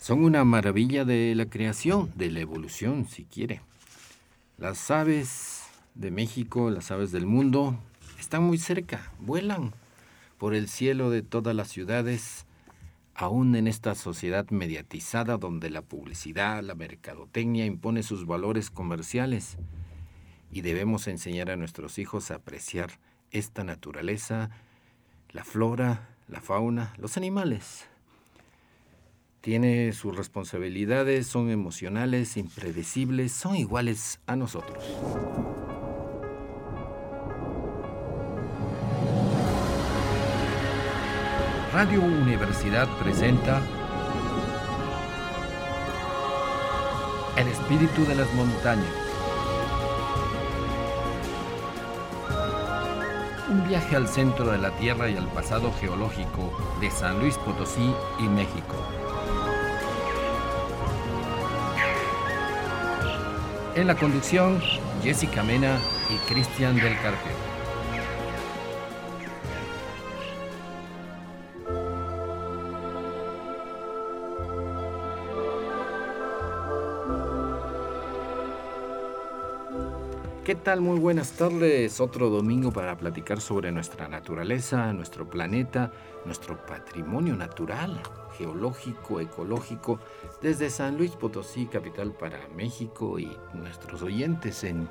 Son una maravilla de la creación, de la evolución, si quiere. Las aves de México, las aves del mundo, están muy cerca, vuelan por el cielo de todas las ciudades, aún en esta sociedad mediatizada donde la publicidad, la mercadotecnia impone sus valores comerciales. Y debemos enseñar a nuestros hijos a apreciar esta naturaleza, la flora, la fauna, los animales tiene sus responsabilidades, son emocionales, impredecibles, son iguales a nosotros. Radio Universidad presenta El espíritu de las montañas. Un viaje al centro de la Tierra y al pasado geológico de San Luis Potosí y México. En la conducción, Jessica Mena y Cristian del Carpio. Tal? Muy buenas tardes. Otro domingo para platicar sobre nuestra naturaleza, nuestro planeta, nuestro patrimonio natural geológico, ecológico, desde San Luis Potosí, capital para México y nuestros oyentes en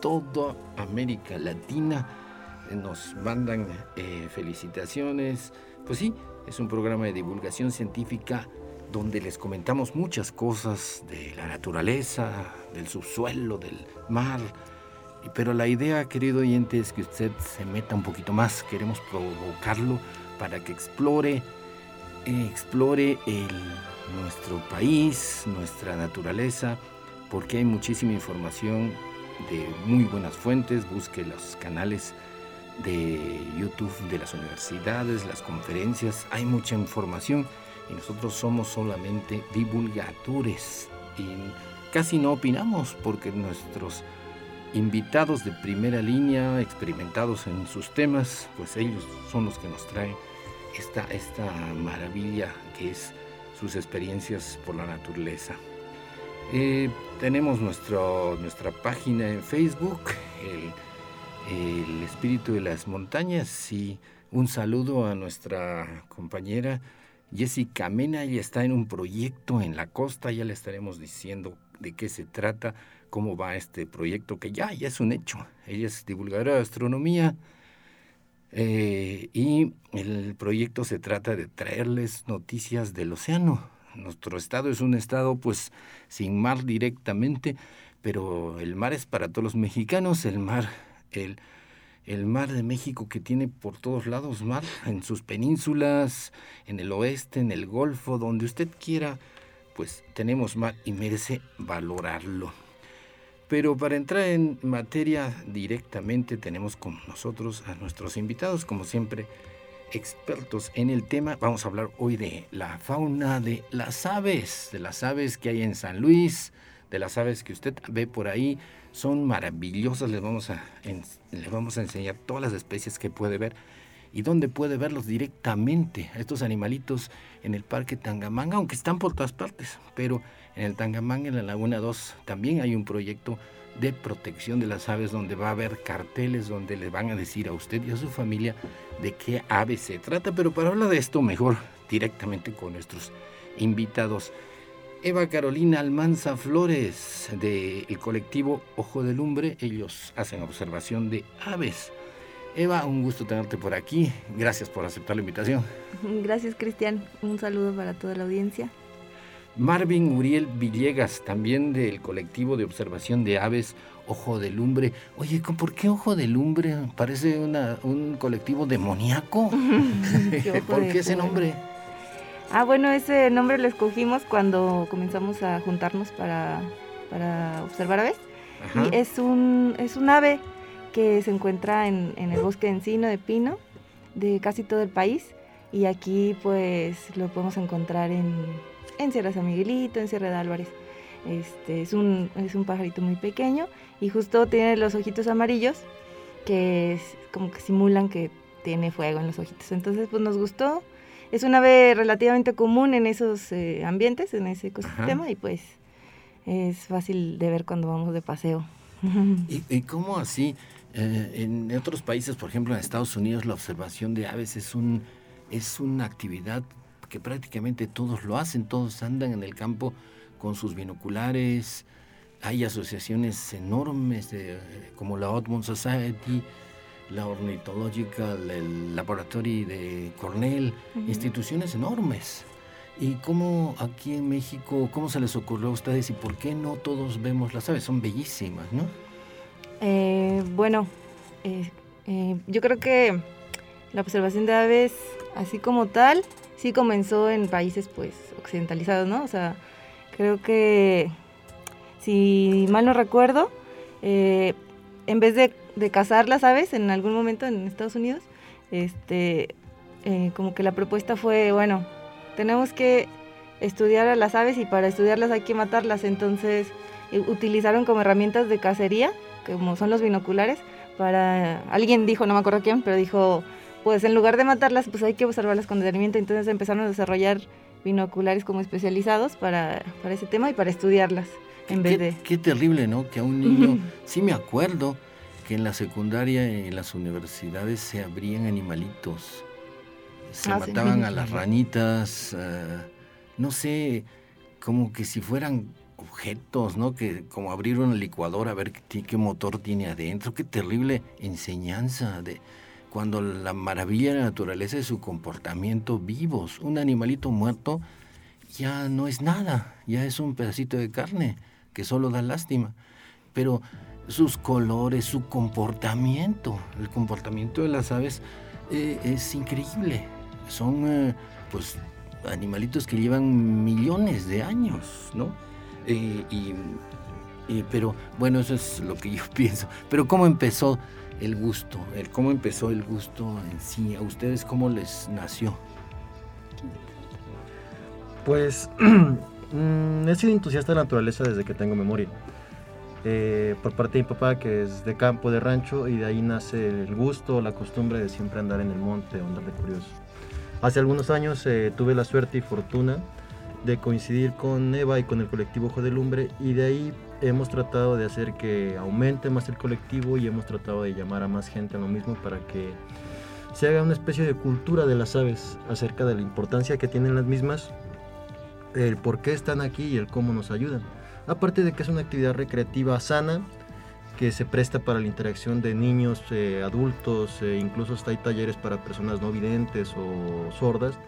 toda América Latina eh, nos mandan eh, felicitaciones. Pues sí, es un programa de divulgación científica donde les comentamos muchas cosas de la naturaleza, del subsuelo, del mar. Pero la idea, querido oyente, es que usted se meta un poquito más. Queremos provocarlo para que explore explore nuestro país, nuestra naturaleza, porque hay muchísima información de muy buenas fuentes. Busque los canales de YouTube de las universidades, las conferencias, hay mucha información y nosotros somos solamente divulgadores y casi no opinamos porque nuestros invitados de primera línea, experimentados en sus temas, pues ellos son los que nos traen esta, esta maravilla que es sus experiencias por la naturaleza. Eh, tenemos nuestro, nuestra página en Facebook, el, Espíritu de las Montañas, y un saludo a nuestra compañera Jessica Mena. Ella está en un proyecto en la costa, ya le estaremos diciendo de qué se trata, cómo va este proyecto, que ya, ya es un hecho. Ella es divulgadora de astronomía, eh, y el proyecto se trata de traerles noticias del océano. Nuestro estado es un estado pues sin mar directamente, pero el mar es para todos los mexicanos, el mar, el, el mar de México que tiene por todos lados mar, en sus penínsulas, en el oeste, en el Golfo, donde usted quiera, pues tenemos mar y merece valorarlo. Pero para entrar en materia directamente tenemos con nosotros a nuestros invitados, como siempre, expertos en el tema. Vamos a hablar hoy de la fauna de las aves, de las aves que hay en San Luis, de las aves que usted ve por ahí. Son maravillosas, les vamos a, les vamos a enseñar todas las especies que puede ver y dónde puede verlos directamente, a estos animalitos en el Parque Tangamanga, aunque están por todas partes, pero en el Tangamanga, en la Laguna 2, también hay un proyecto de protección de las aves donde va a haber carteles donde le van a decir a usted y a su familia de qué ave se trata. Pero para hablar de esto, mejor directamente con nuestros invitados. Eva Carolina Almanza Flores del colectivo Ojo de Lumbre, ellos hacen observación de aves. Eva, un gusto tenerte por aquí. Gracias por aceptar la invitación. Gracias, Cristian. Un saludo para toda la audiencia. Marvin Uriel Villegas, también del colectivo de observación de aves Ojo de Lumbre. Oye, ¿por qué Ojo de Lumbre? Parece un colectivo demoníaco. ¿Por qué ese nombre? Ah, bueno, ese nombre lo escogimos cuando comenzamos a juntarnos para, observar aves. Y es un, es un ave que se encuentra en, en el bosque de encino de pino de casi todo el país. Y aquí pues lo podemos encontrar en en Sierra San Miguelito, en Sierra de Álvarez. Este, es, un, es un pajarito muy pequeño y justo tiene los ojitos amarillos que es como que simulan que tiene fuego en los ojitos. Entonces pues nos gustó es un ave relativamente común en esos eh, ambientes, en ese ecosistema, y pues es fácil de ver cuando vamos de paseo. ¿Y, y cómo así? Eh, en otros países, por ejemplo en Estados Unidos, la observación de aves es, un, es una actividad que prácticamente todos lo hacen, todos andan en el campo con sus binoculares, hay asociaciones enormes como la Otmont Society, la Ornithological, el Laboratory de Cornell, instituciones enormes. ¿Y cómo aquí en México, cómo se les ocurrió a ustedes y por qué no todos vemos las aves? Son bellísimas, ¿no? Eh, bueno, eh, eh, yo creo que la observación de aves, así como tal, sí comenzó en países pues occidentalizados, ¿no? O sea, creo que, si mal no recuerdo, en vez de, de, cazar las aves en algún momento en Estados Unidos, este, como que la propuesta fue, bueno, tenemos que estudiar a las aves y para estudiarlas hay que matarlas, entonces utilizaron como herramientas de cacería como son los binoculares, para, alguien dijo, no me acuerdo quién, pero dijo, pues en lugar de matarlas, pues hay que observarlas con detenimiento, entonces empezaron a desarrollar binoculares como especializados para, para ese tema y para estudiarlas en vez de... Qué terrible, ¿no? Que a un niño, sí me acuerdo que en la secundaria y en las universidades se abrían animalitos, se ah, mataban a las ranitas, ah, no sé, como que si fueran objetos, ¿no? Que como abrir una licuadora a ver qué, motor tiene adentro, qué terrible enseñanza de cuando la maravilla de la naturaleza es su comportamiento vivos. Un animalito muerto ya no es nada, ya es un pedacito de carne que solo da lástima. Pero sus colores, su comportamiento, el comportamiento de las aves eh, es increíble. Son eh, pues animalitos que llevan millones de años, ¿no? Y, pero bueno, eso es lo que yo pienso. Pero ¿cómo empezó el gusto? El, ¿Cómo empezó el gusto en sí? ¿A ustedes cómo les nació? Pues mm, he sido entusiasta de la naturaleza desde que tengo memoria. Eh, por parte de mi papá, que es de campo, de rancho, y de ahí nace el gusto, la costumbre de siempre andar en el monte, andar de curioso. Hace algunos años eh, tuve la suerte y fortuna de coincidir con Eva y con el colectivo Ojo de Lumbre y de ahí hemos tratado de hacer que aumente más el colectivo y hemos tratado de llamar a más gente a lo mismo para que se haga una especie de cultura de las aves acerca de la importancia que tienen las mismas, el por qué están aquí y el cómo nos ayudan. Aparte de que es una actividad recreativa sana que se presta para la interacción de niños, eh, adultos, e incluso hasta hay talleres para personas no videntes o sordas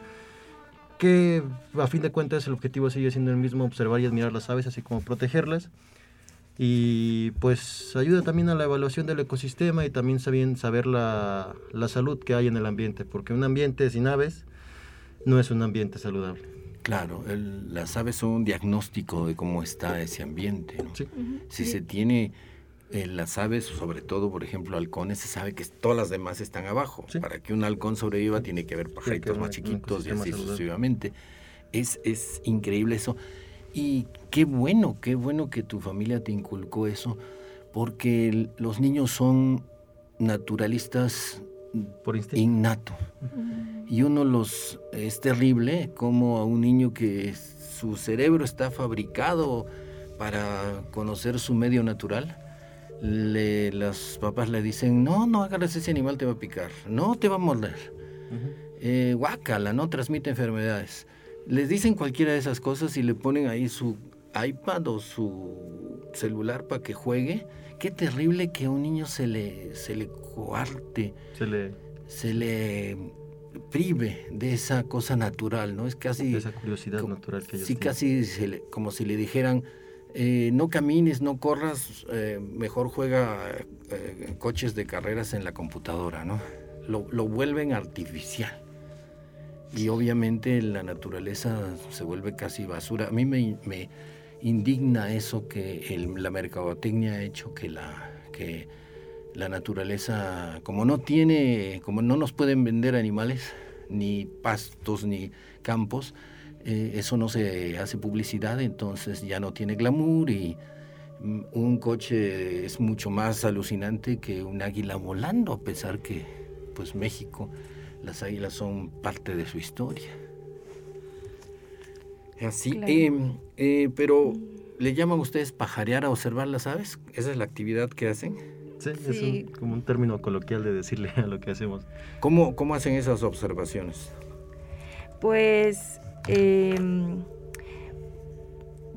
que a fin de cuentas el objetivo sigue siendo el mismo, observar y admirar las aves, así como protegerlas. Y pues ayuda también a la evaluación del ecosistema y también saber, saber la, la salud que hay en el ambiente, porque un ambiente sin aves no es un ambiente saludable. Claro, las aves son un diagnóstico de cómo está ese ambiente. ¿no? Si se tiene las aves, sobre todo, por ejemplo, halcones, se sabe que todas las demás están abajo. Para que un halcón sobreviva tiene que haber pajaritos más chiquitos y así sucesivamente. Es, es increíble eso. Y qué bueno, qué bueno que tu familia te inculcó eso, porque los niños son naturalistas por innato. Y uno los es terrible como a un niño que su cerebro está fabricado para conocer su medio natural le, las papás le dicen, no, no agarres ese animal, te va a picar, no te va a morder, uh guácala, no transmite enfermedades. Les dicen cualquiera de esas cosas y le ponen ahí su iPad o su celular para que juegue. Qué terrible que a un niño se le, se le coarte, se le, se le prive de esa cosa natural, ¿no? Es casi... De esa curiosidad natural que ellos Sí, casi como si le dijeran, eh, no camines, no corras, eh, mejor juega eh, coches de carreras en la computadora, ¿no? Lo, vuelven artificial. Y obviamente la naturaleza se vuelve casi basura. A mí me, indigna eso que la mercadotecnia ha hecho que la, que la naturaleza, como no tiene, como no nos pueden vender animales, ni pastos, ni campos, eh, eso no se hace publicidad, entonces ya no tiene glamour y mm, un coche es mucho más alucinante que un águila volando, a pesar que pues México, Las águilas son parte de su historia. Así, em, eh, pero ¿le llaman ustedes pajarear a observar las aves? ¿Esa es la actividad que hacen? Sí, es como un término coloquial de decirle a lo que hacemos. ¿Cómo, cómo hacen esas observaciones? Pues em,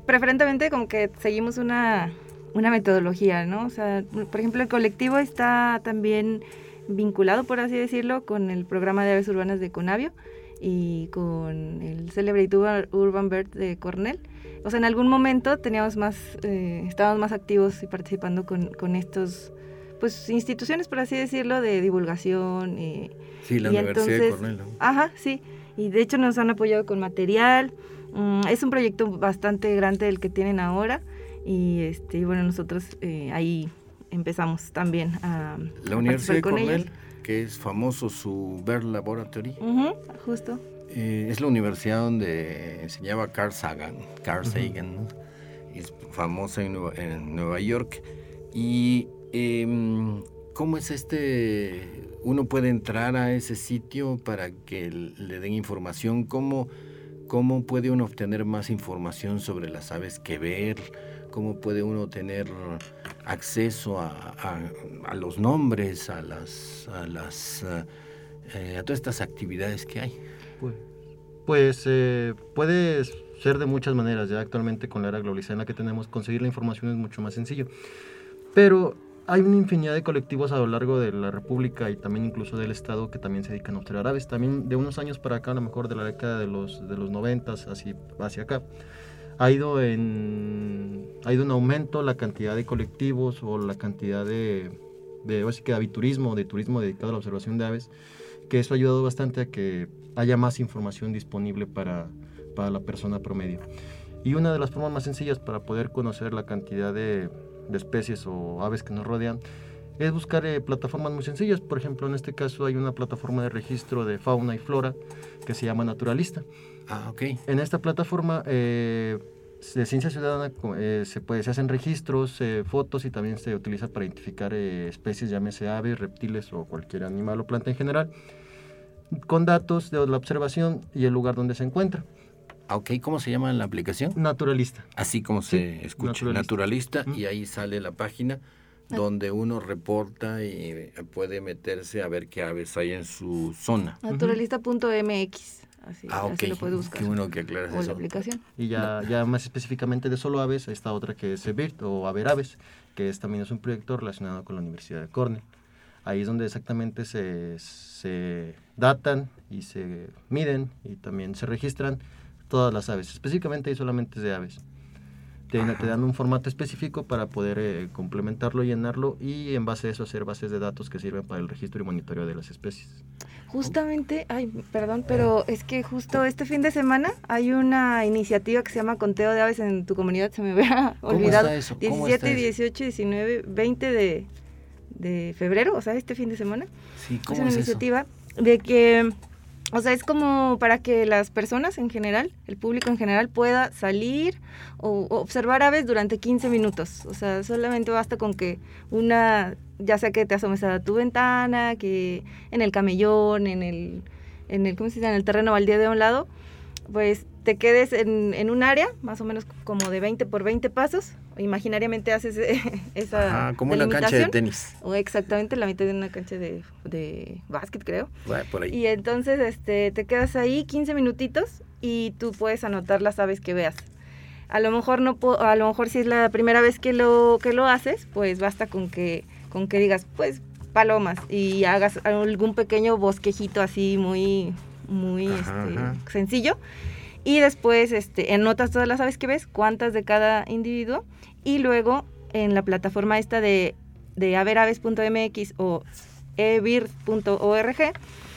preferentemente como que seguimos una, una metodología, ¿no? O sea, por ejemplo, el colectivo está también vinculado, por así decirlo, con el programa de aves urbanas de Conavio y con el Celebrate Urban Bird de Cornell. O sea, en algún momento teníamos más, eh, estábamos más activos y participando con, con, estos, pues, instituciones, por así decirlo, de divulgación. Eh, sí, la Universidad de Cornell. Ajá, sí. Y de hecho nos han apoyado con material. Mm, es un proyecto bastante grande el que tienen ahora. Y este, bueno, nosotros eh, ahí empezamos también a... La Universidad de Cornell, que es famoso su Ver Laboratory. justo. Eh, es la universidad donde enseñaba Carl Sagan. Carl Sagan, es famosa en Nueva, York. Y em, ¿cómo es este? Uno puede entrar a ese sitio para que le den información. ¿Cómo, cómo puede uno obtener más información sobre las aves que ver? ¿Cómo puede uno tener acceso a, los nombres, a las, a las eh, a todas estas actividades que hay? Pues, pues eh, puede ser de muchas maneras. Ya actualmente con la era globalizada en la que tenemos, conseguir la información es mucho más sencillo. Pero hay una infinidad de colectivos a lo largo de la República y también incluso del Estado que también se dedican a observar aves. También de unos años para acá, a lo mejor de la década de los, de los 90 así, hacia acá, ha ido en ha ido en aumento la cantidad de colectivos o la cantidad de de, de aviturismo, de turismo dedicado a la observación de aves, que eso ha ayudado bastante a que haya más información disponible para, para la persona promedio. Y una de las formas más sencillas para poder conocer la cantidad de, de especies o aves que nos rodean es buscar eh, plataformas muy sencillas. Por ejemplo, en este caso hay una plataforma de registro de fauna y flora que se llama Naturalista. Ah, ok. En esta plataforma eh, de ciencia ciudadana eh, se, puede, se hacen registros, eh, fotos y también se utiliza para identificar eh, especies, llámese aves, reptiles o cualquier animal o planta en general, con datos de la observación y el lugar donde se encuentra. Ok, ¿cómo se llama la aplicación? Naturalista. Así como se escucha, naturalista, y ahí sale la página ah. donde uno reporta y puede meterse a ver qué aves hay en su zona. Naturalista.mx. Así, ah, ok. lo puede buscar. Qué bueno que aclaras o la aplicación. Y ya, ya más específicamente de solo aves, esta otra que es BIRT o Haber Aves, que es, también es un proyecto relacionado con la Universidad de Cornell. Ahí es donde exactamente se, se datan y se miden y también se registran todas las aves. Específicamente y solamente de aves. Te, te, dan un formato específico para poder eh, complementarlo, llenarlo y en base a eso hacer bases de datos que sirven para el registro y monitoreo de las especies. Justamente, ay, perdón, pero es que justo este fin de semana hay una iniciativa que se llama Conteo de Aves en tu comunidad, se me había olvidado. Está eso? 17, 18, 19, 20 de, de febrero, o sea, este fin de semana. Sí, ¿cómo es una iniciativa de que o sea, es como para que las personas en general, el público en general, pueda salir o, observar aves durante 15 minutos. O sea, solamente basta con que una, ya sea que te asomes a tu ventana, que en el camellón, en el, en el, ¿cómo se dice? En el terreno baldío de un lado, pues te quedes en, en, un área, más o menos como de 20 por 20 pasos. Imaginariamente haces esa. Ah, como una cancha de tenis. O exactamente la mitad de una cancha de, de básquet, creo. por ahí. Y entonces este, te quedas ahí 15 minutitos y tú puedes anotar las aves que veas. A lo mejor no a lo mejor si es la primera vez que lo que lo haces, pues basta con que con que digas, pues palomas y hagas algún pequeño bosquejito así muy muy este, sencillo. Y después este, anotas todas las aves que ves, cuántas de cada individuo. Y luego en la plataforma esta de, de averaves.mx o ebir.org.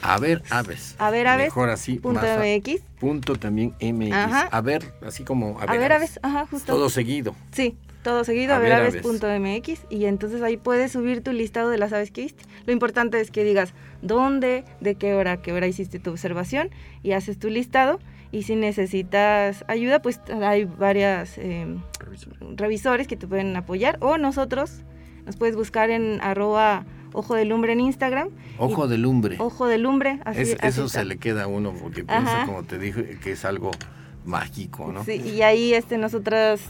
A ver aves. A ver aves. Mejor así. MX. Punto también MX. A ver, así como a ver, aves. Ajá, justo. Todo seguido. Sí, todo seguido, a, ver aves.mx y entonces ahí puedes subir tu listado de las aves que viste. Lo importante es que digas dónde, de qué hora, qué hora hiciste tu observación y haces tu listado. Y si necesitas ayuda, pues hay varias em, revisores. que te pueden apoyar o nosotros nos puedes buscar en arroba Ojo de Lumbre en Instagram. Ojo de Lumbre. Ojo de Lumbre. Así, eso se le queda a uno porque piensa, como te dije, que es algo mágico, ¿no? Sí, y ahí este, nosotras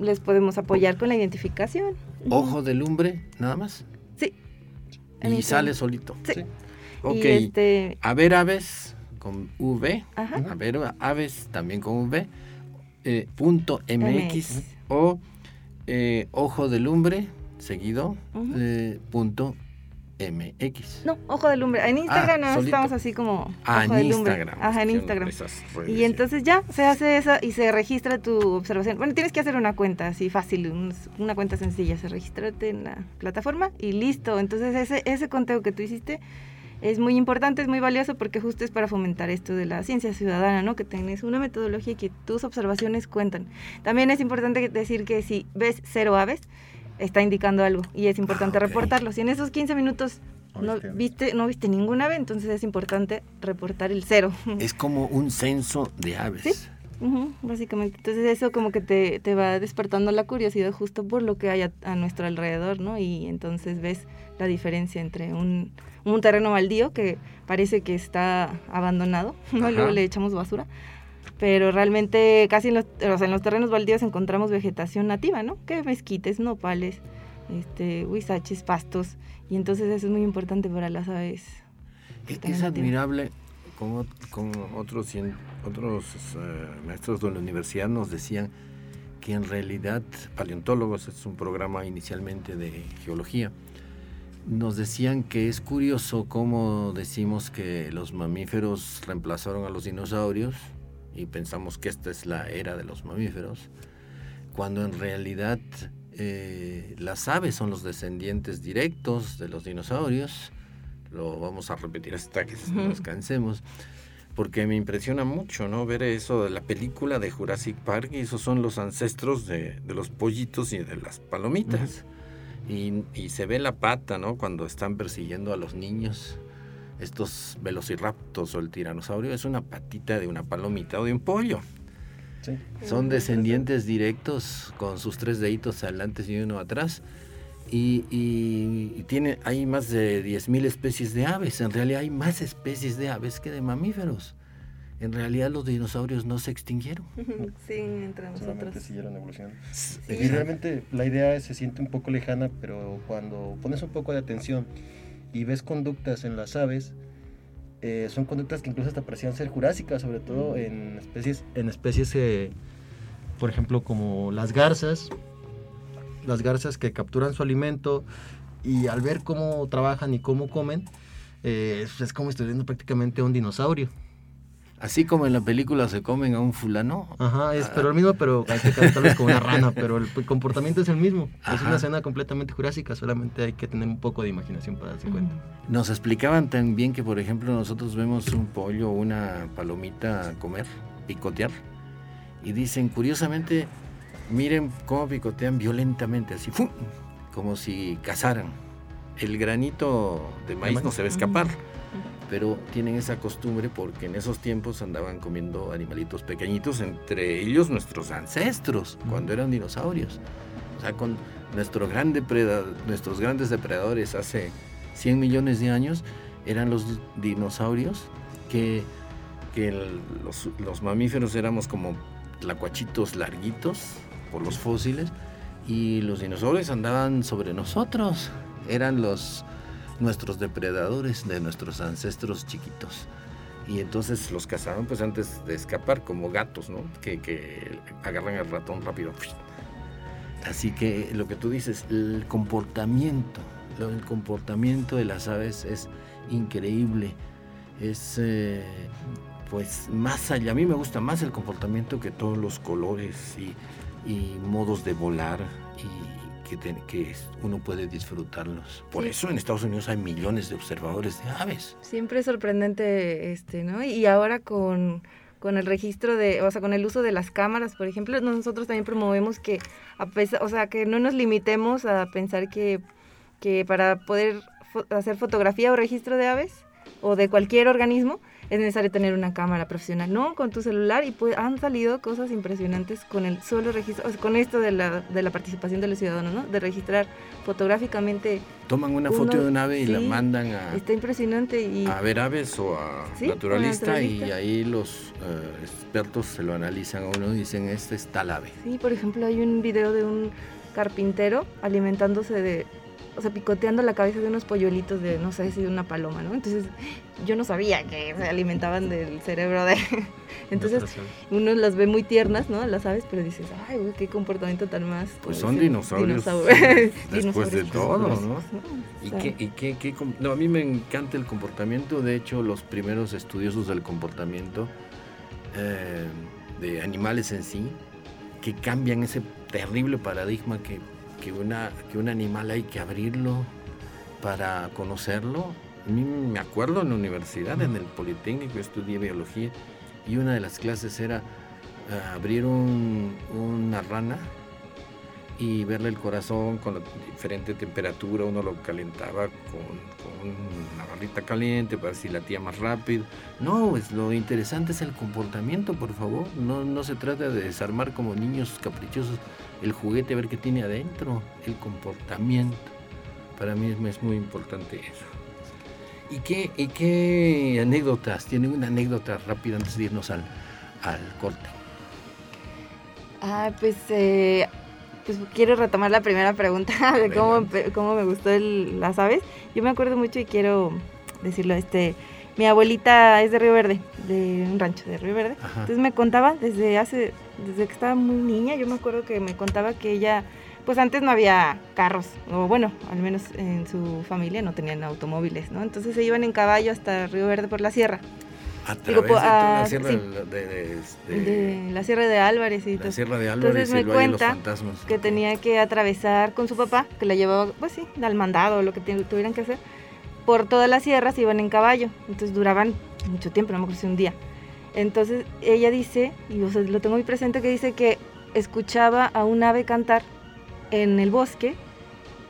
les podemos apoyar con la identificación. Ojo de lumbre, nada más. Sí. Y sale solito. Sí. Ok. este... A ver aves con V. A ver aves también con V. Eh, punto MX, o eh, ojo de lumbre seguido eh, punto MX. No, Ojo de Lumbre. En Instagram ah, no estamos así como ah, Ojo Instagram. Ajá, en Instagram. Y entonces ya se hace eso y se registra tu observación. Bueno, tienes que hacer una cuenta así fácil, una cuenta sencilla. Se registrate en la plataforma y listo. Entonces ese, ese conteo que tú hiciste es muy importante, es muy valioso porque justo es para fomentar esto de la ciencia ciudadana, ¿no? Que tenés una metodología y que tus observaciones cuentan. También es importante decir que si ves cero aves, está indicando algo y es importante ah, reportarlo. Si en esos 15 minutos no viste, no viste ninguna ave, entonces es importante reportar el cero. Es como un censo de aves. Sí, básicamente. Entonces eso como que te, te, va despertando la curiosidad justo por lo que hay a, nuestro alrededor, ¿no? Y entonces ves la diferencia entre un, un terreno baldío que parece que está abandonado, ¿no? Luego le echamos basura pero realmente casi en los, en los terrenos baldíos encontramos vegetación nativa, ¿no? Que mezquites, nopales, este, huizaches, pastos, y entonces eso es muy importante para las aves. Es, admirable como, otros, otros eh, maestros de la universidad nos decían que en realidad paleontólogos, es un programa inicialmente de geología, nos decían que es curioso cómo decimos que los mamíferos reemplazaron a los dinosaurios y pensamos que esta es la era de los mamíferos, cuando en realidad eh, las aves son los descendientes directos de los dinosaurios. Lo vamos a repetir hasta que nos cansemos, porque me impresiona mucho no ver eso de la película de Jurassic Park, y esos son los ancestros de, los pollitos y de las palomitas. y, y, se ve la pata, ¿no? Cuando están persiguiendo a los niños estos velociraptos o el tiranosaurio es una patita de una palomita o de un pollo. Son descendientes directos con sus tres deditos adelante y uno atrás. Y, tiene, hay más de 10.000 especies de aves. En realidad hay más especies de aves que de mamíferos. En realidad los dinosaurios no se extinguieron. Sí, entre nosotros. siguieron evolucionando. Y realmente la idea se siente un poco lejana, pero cuando pones un poco de atención y ves conductas en las aves, eh, son conductas que incluso hasta parecían ser jurásicas, sobre todo en especies, en especies eh, por ejemplo, como las garzas, las garzas que capturan su alimento y al ver cómo trabajan y cómo comen, eh, es como estudiando prácticamente a un dinosaurio. Así como en la película se comen a un fulano. Ajá, es, pero el mismo, pero hay que vez como una rana, pero el comportamiento es el mismo. Es una escena completamente jurásica, solamente hay que tener un poco de imaginación para darse cuenta. Nos explicaban también que, por ejemplo, nosotros vemos un pollo o una palomita comer, picotear, y dicen, curiosamente, miren cómo picotean violentamente, así, ¡fum! como si cazaran. El granito de maíz no se va a escapar pero tienen esa costumbre porque en esos tiempos andaban comiendo animalitos pequeñitos, entre ellos nuestros ancestros, cuando eran dinosaurios. O sea, con nuestro gran nuestros grandes depredadores hace 100 millones de años eran los dinosaurios que, los, los, mamíferos éramos como tlacuachitos larguitos por los fósiles y los dinosaurios andaban sobre nosotros. Eran los nuestros depredadores de nuestros ancestros chiquitos. Y entonces los cazaban pues antes de escapar como gatos, ¿no? Que, que agarran al ratón rápido. Así que lo que tú dices, el comportamiento, el comportamiento de las aves es increíble. Es eh, pues más allá. A mí me gusta más el comportamiento que todos los colores y, y modos de volar y, que, uno puede disfrutarlos. Por eso en Estados Unidos hay millones de observadores de aves. Siempre es sorprendente, este, ¿no? Y ahora con, con el registro de, o sea, con el uso de las cámaras, por ejemplo, nosotros también promovemos que, a pesar, o sea, que no nos limitemos a pensar que, que para poder hacer fotografía o registro de aves o de cualquier organismo, es necesario tener una cámara profesional. No, con tu celular y pues han salido cosas impresionantes con el solo registro, con esto de la, de la participación de los ciudadanos, ¿no? De registrar fotográficamente. Toman una foto de un ave y la mandan a... Está impresionante y... A ver aves o a naturalista, y ahí los eh, expertos se lo analizan a uno y dicen, este es tal ave. Sí, por ejemplo, hay un video de un carpintero alimentándose de o sea, picoteando la cabeza de unos polluelitos de, no sé si de una paloma, ¿no? Entonces, yo no sabía que se alimentaban del cerebro de... Entonces, uno las ve muy tiernas, ¿no? Las aves, pero dices, ay, güey, qué comportamiento tan más... Pues son dinosaurios. después de todo, ¿no? ¿Y, qué, no, a mí me encanta el comportamiento, de hecho, los primeros estudiosos del comportamiento eh, de animales en sí, que cambian ese terrible paradigma que que, una, que un animal hay que abrirlo para conocerlo. A mí me acuerdo en la universidad, en el Politécnico, estudié biología y una de las clases era eh, abrir una rana y verle el corazón con la diferente temperatura, uno lo calentaba con, una barrita caliente para ver si latía más rápido. No, pues lo interesante es el comportamiento, por favor. No, no se trata de desarmar como niños caprichosos el juguete, a ver qué tiene adentro, el comportamiento. Para mí es muy importante eso. ¿Y qué, y qué anécdotas? ¿Tiene una anécdota rápida antes de irnos al, al corte? Ah, pues, eh, pues quiero retomar la primera pregunta de cómo, cómo, me gustó el, las aves. Yo me acuerdo mucho y quiero decirlo, este, mi abuelita es de Río Verde, de un rancho de Río Verde. Entonces me contaba desde hace, desde que estaba muy niña, yo me acuerdo que me contaba que ella, pues antes no había carros, o bueno, al menos en su familia no tenían automóviles, ¿no? Entonces se iban en caballo hasta Río Verde por la sierra. A través de la sierra de, la sierra de Álvarez y la sierra de Álvarez Entonces me cuenta que tenía que atravesar con su papá, que la llevaba, pues sí, al mandado o lo que tuvieran que hacer por todas las sierras iban en caballo, entonces duraban mucho tiempo, no me acuerdo un día. Entonces ella dice, y lo tengo muy presente, que dice que escuchaba a un ave cantar en el bosque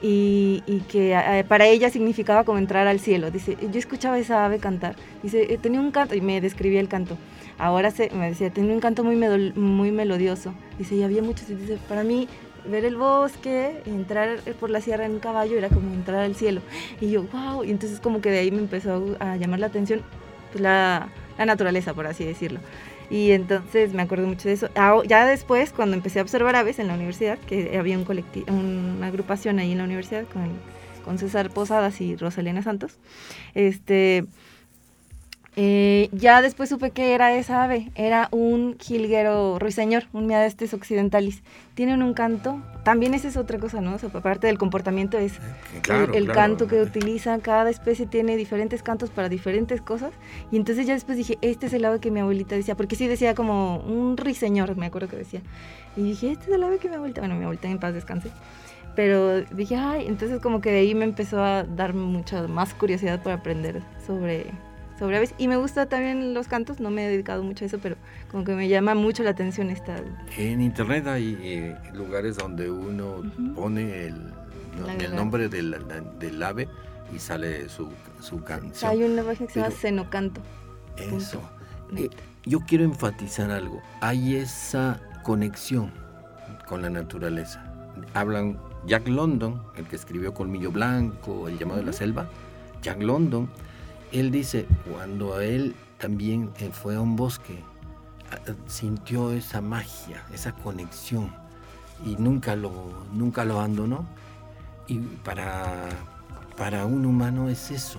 y, que para ella significaba como entrar al cielo. Dice, yo escuchaba a esa ave cantar. Dice, eh, tenía un canto, y me describía el canto. Ahora se, me decía, tenía un canto muy, muy melodioso. Dice, y había muchos, dice, para mí ver el bosque, entrar por la sierra en caballo era como entrar al cielo. Y yo, wow, y entonces como que de ahí me empezó a llamar la atención pues, la, la naturaleza, por así decirlo. Y entonces me acuerdo mucho de eso. Ah, ya después, cuando empecé a observar aves en la universidad, que había un colectivo, una agrupación ahí en la universidad con, con César Posadas y Rosalena Santos, este, eh, ya después supe que era esa ave, era un jilguero ruiseñor, un miadestes occidentalis. Tienen un canto, también esa es otra cosa, ¿no? aparte del comportamiento es eh, el, canto que utiliza, cada especie tiene diferentes cantos para diferentes cosas. Y entonces ya después dije, este es el ave que mi abuelita decía, porque sí decía como un ruiseñor, me acuerdo que decía. Y dije, este es el ave que mi abuelita, bueno, mi abuelita en paz descanse. Pero dije, ay, entonces como que de ahí me empezó a dar mucha más curiosidad por aprender sobre sobre aves. Y me gusta también los cantos, no me he dedicado mucho a eso, pero como que me llama mucho la atención esta... En internet hay eh, lugares donde uno pone el, nombre del, del, ave y sale su, su canción. Hay una página que se llama Senocanto. Eso. Eh, yo quiero enfatizar algo. Hay esa conexión con la naturaleza. Hablan Jack London, el que escribió Colmillo Blanco, El llamado de la selva. Jack London él dice, cuando él también eh, fue a un bosque, sintió esa magia, esa conexión y nunca lo, nunca lo abandonó. Y para, para un humano es eso.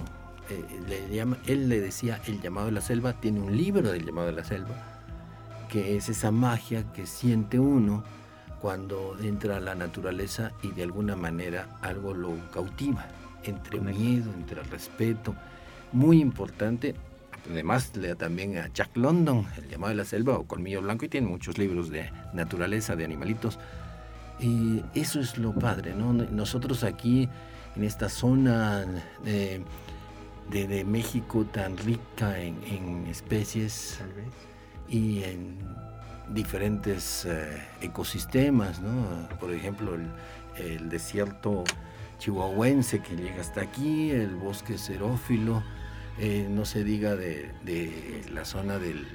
Eh, le llama, él le decía el llamado de la selva, tiene un libro del llamado de la selva, que es esa magia que siente uno cuando entra a la naturaleza y de alguna manera algo lo cautiva, entre miedo, entre respeto muy importante. Además, lea también a Jack London, El llamado de la selva o Colmillo Blanco, y tiene muchos libros de naturaleza, de animalitos. Y eso es lo padre, ¿no? Nosotros aquí, en esta zona de, de, México tan rica en, especies y en diferentes eh, ecosistemas, ¿no? Por ejemplo, el, el desierto chihuahuense que llega hasta aquí, el bosque xerófilo, eh, no se diga de, la zona del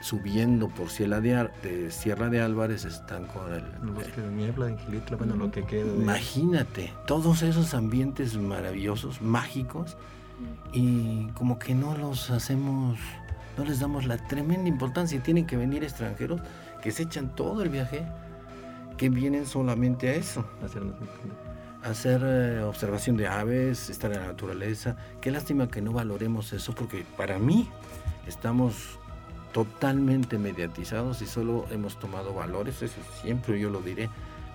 subiendo por Sierra de, de, Sierra de Álvarez están con el, bosque de niebla, de bueno, lo que queda. Imagínate, todos esos ambientes maravillosos, mágicos, y como que no los hacemos, no les damos la tremenda importancia. Tienen que venir extranjeros que se echan todo el viaje, que vienen solamente a eso. Hacer eh, observación de aves, estar en la naturaleza. Qué lástima que no valoremos eso, porque para mí estamos totalmente mediatizados y solo hemos tomado valores, eso siempre yo lo diré,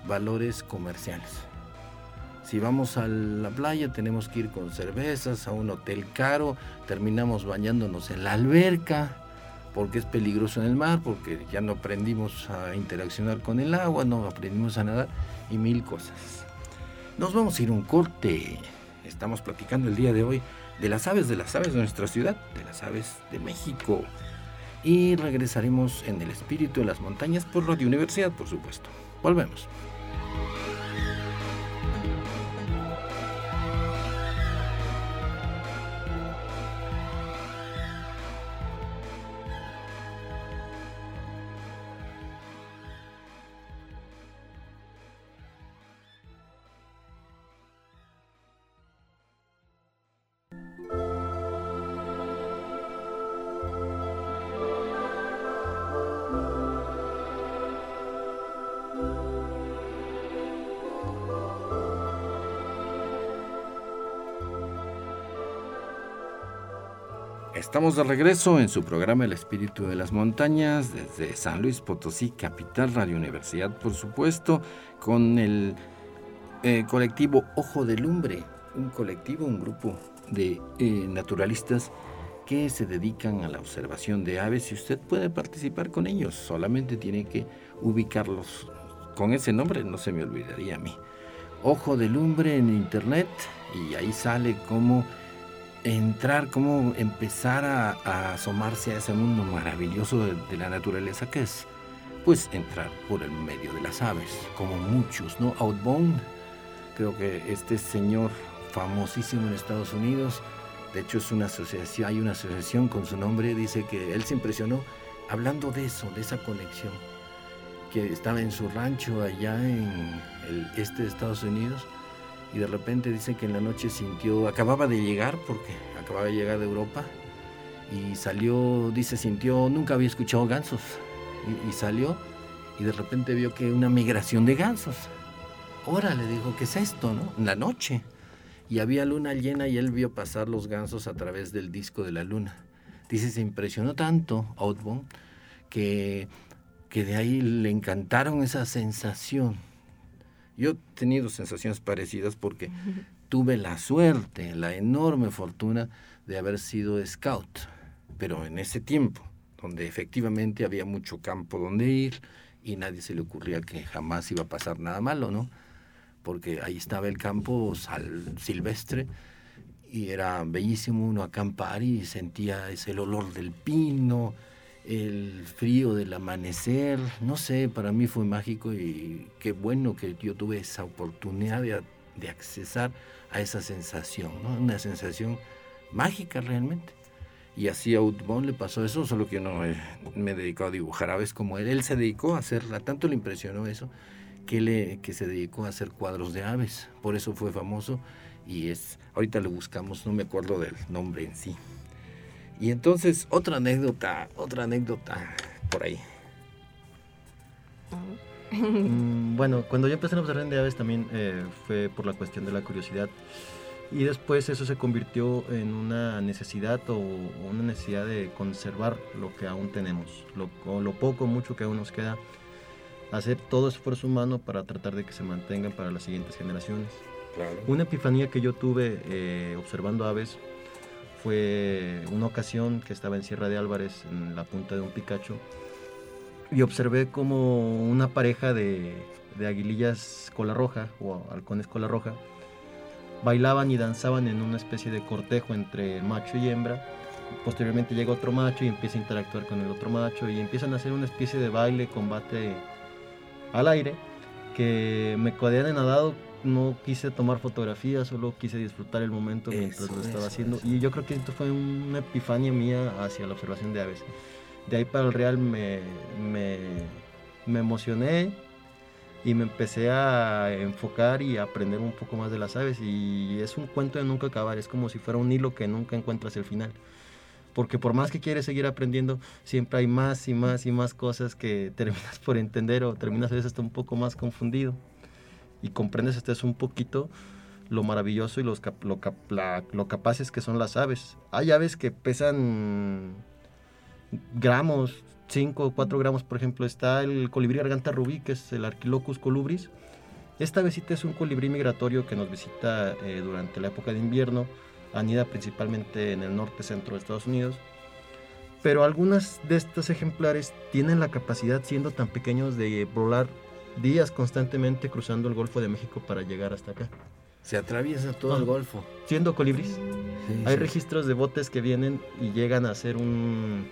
valores comerciales. Si vamos a la playa tenemos que ir con cervezas, a un hotel caro, terminamos bañándonos en la alberca, porque es peligroso en el mar, porque ya no aprendimos a interaccionar con el agua, no aprendimos a nadar y mil cosas. Nos vamos a ir un corte. Estamos platicando el día de hoy de las aves de las aves de nuestra ciudad, de las aves de México. Y regresaremos en el espíritu de las montañas por Radio Universidad, por supuesto. Volvemos. Estamos de regreso en su programa El Espíritu de las Montañas desde San Luis Potosí, capital Radio Universidad, por supuesto, con el eh, colectivo Ojo de Lumbre, un colectivo, un grupo de eh, naturalistas que se dedican a la observación de aves y usted puede participar con ellos, solamente tiene que ubicarlos con ese nombre, no se me olvidaría a mí. Ojo de Lumbre en internet y ahí sale como entrar, cómo empezar a, asomarse a ese mundo maravilloso de, la naturaleza que es, pues entrar por el medio de las aves, como muchos, ¿no? Outbound, creo que este señor famosísimo en Estados Unidos, de hecho es una asociación, hay una asociación con su nombre, dice que él se impresionó hablando de eso, de esa conexión, que estaba en su rancho allá en el este de Estados Unidos, y de repente dice que en la noche sintió, acababa de llegar porque acababa de llegar de Europa y salió, dice, sintió, nunca había escuchado gansos y, salió y de repente vio que una migración de gansos. Ahora le dijo, ¿qué es esto, no? En la noche. Y había luna llena y él vio pasar los gansos a través del disco de la luna. Dice, se impresionó tanto Outbound que, que de ahí le encantaron esa sensación yo he tenido sensaciones parecidas porque tuve la suerte, la enorme fortuna de haber sido scout, pero en ese tiempo, donde efectivamente había mucho campo donde ir y nadie se le ocurría que jamás iba a pasar nada malo, ¿no? Porque ahí estaba el campo silvestre y era bellísimo uno acampar y sentía ese olor del pino, el frío del amanecer, no sé, para mí fue mágico y qué bueno que yo tuve esa oportunidad de, de accesar a esa sensación, ¿no? una sensación mágica realmente. Y así a Utbon le pasó eso, solo que no me he dedicado a dibujar aves como él. Él se dedicó a hacerla, tanto le impresionó eso, que, le, que se dedicó a hacer cuadros de aves. Por eso fue famoso y es, ahorita lo buscamos, no me acuerdo del nombre en sí. Y entonces, otra anécdota, otra anécdota por ahí. Mm, bueno, cuando yo empecé a observar de aves también eh, fue por la cuestión de la curiosidad. Y después eso se convirtió en una necesidad o una necesidad de conservar lo que aún tenemos, lo, lo poco o mucho que aún nos queda, hacer todo esfuerzo humano para tratar de que se mantengan para las siguientes generaciones. Una epifanía que yo tuve eh, observando aves fue una ocasión que estaba en Sierra de Álvarez, en la punta de un picacho, y observé como una pareja de, de aguilillas cola roja o halcones cola roja bailaban y danzaban en una especie de cortejo entre macho y hembra. Posteriormente llega otro macho y empieza a interactuar con el otro macho y empiezan a hacer una especie de baile, combate al aire, que me quedé nadado no quise tomar fotografías, solo quise disfrutar el momento mientras lo estaba haciendo. Y yo creo que esto fue una epifanía mía hacia la observación de aves. De ahí para el real me, me, me emocioné y me empecé a enfocar y a aprender un poco más de las aves. Y es un cuento de nunca acabar, es como si fuera un hilo que nunca encuentras el final porque por más que quieres seguir aprendiendo, siempre hay más y más y más cosas que terminas por entender o terminas a veces hasta un poco más confundido y comprendes hasta un poquito lo maravilloso y los lo, lo capaces que son las aves. Hay aves que pesan gramos, 5 o 4 gramos, por ejemplo, está el colibrí garganta rubí, que es el Arquilocus colubris. Esta avecita es un colibrí migratorio que nos visita eh, durante la época de invierno, anida principalmente en el norte centro de Estados Unidos. Pero algunas de estos ejemplares tienen la capacidad, siendo tan pequeños, de volar días constantemente cruzando el Golfo de México para llegar hasta acá. Se atraviesa todo el Golfo. Siendo colibris. Hay registros de botes que vienen y llegan a hacer un,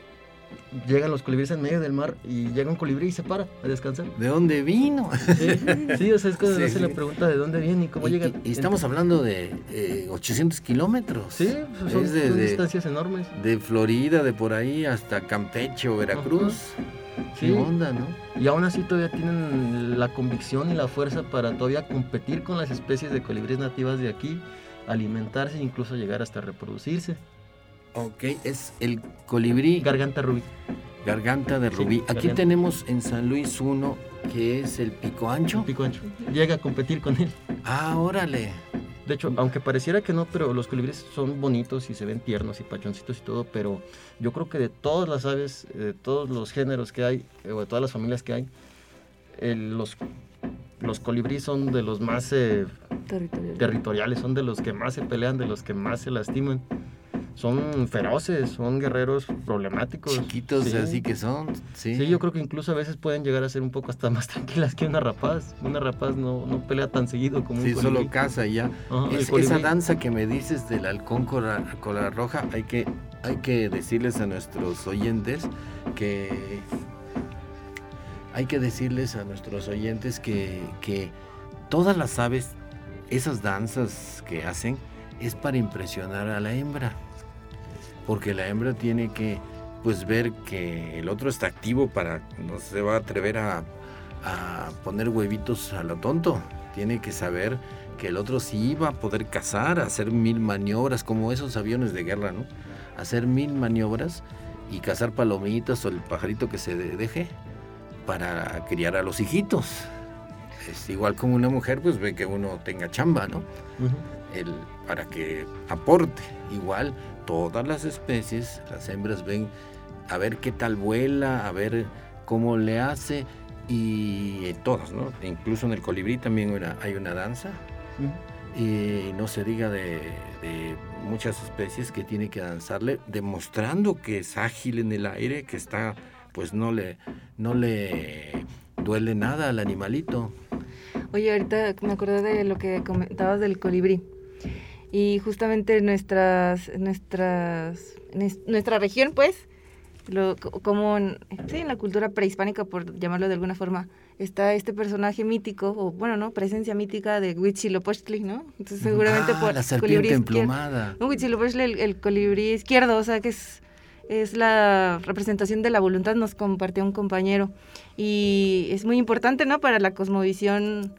llegan los colibríes en medio del mar y llega un colibrí y se para a descansar. ¿De dónde vino? Sí, o sea, es cuando se le pregunta de dónde viene y cómo llega. Y, estamos hablando de 800 eh, kilómetros. Sí, son, distancias enormes. De Florida, de por ahí hasta Campeche o Veracruz. Sí. onda, ¿no? Y aún así todavía tienen la convicción y la fuerza para todavía competir con las especies de colibríes nativas de aquí, alimentarse e incluso llegar hasta reproducirse. Ok, es el colibrí. Garganta rubí. Garganta de rubí. Aquí tenemos en San Luis uno que es el pico ancho. pico ancho. Llega a competir con él. Ah, órale. De hecho, aunque pareciera que no, pero los colibríes son bonitos y se ven tiernos y pachoncitos y todo, pero yo creo que de todas las aves, de todos los géneros que hay, eh, o de todas las familias que hay, los, los colibríes son de los más eh, territoriales, son de los que más se pelean, de los que más se lastiman son feroces, son guerreros problemáticos. Chiquitos, así que son. Sí. sí. yo creo que incluso a veces pueden llegar a ser un poco hasta más tranquilas que una rapaz. Una rapaz no, no pelea tan seguido como sí, un Sí, solo caza ya. esa danza que me dices del halcón con la, roja, hay que, hay que decirles a nuestros oyentes que. Hay que decirles a nuestros oyentes que, que todas las aves, esas danzas que hacen, es para impresionar a la hembra porque la hembra tiene que pues ver que el otro está activo para no se va a atrever a, poner huevitos a lo tonto. Tiene que saber que el otro sí va a poder cazar, hacer mil maniobras, como esos aviones de guerra, ¿no? Hacer mil maniobras y cazar palomitas o el pajarito que se deje para criar a los hijitos. Es igual como una mujer, pues ve que uno tenga chamba, ¿no? el, para que aporte. Igual todas las especies, las hembras ven a ver qué tal vuela, a ver cómo le hace y todas, ¿no? Incluso en el colibrí también hay una danza. Y no se diga de, muchas especies que tiene que danzarle, demostrando que es ágil en el aire, que está, pues no le, no le duele nada al animalito. Oye, ahorita me acordé de lo que comentabas del colibrí. Y justamente nuestras, nuestras, nuestra región, pues, lo, como en, sí, en la cultura prehispánica, por llamarlo de alguna forma, está este personaje mítico, o bueno, ¿no? Presencia mítica de Huitzilopochtli, ¿no? Entonces seguramente ah, por la serpiente emplumada. No, Huitzilopochtli, el, el, colibrí izquierdo, o sea que es, es la representación de la voluntad, nos compartió un compañero. Y es muy importante, ¿no? Para la cosmovisión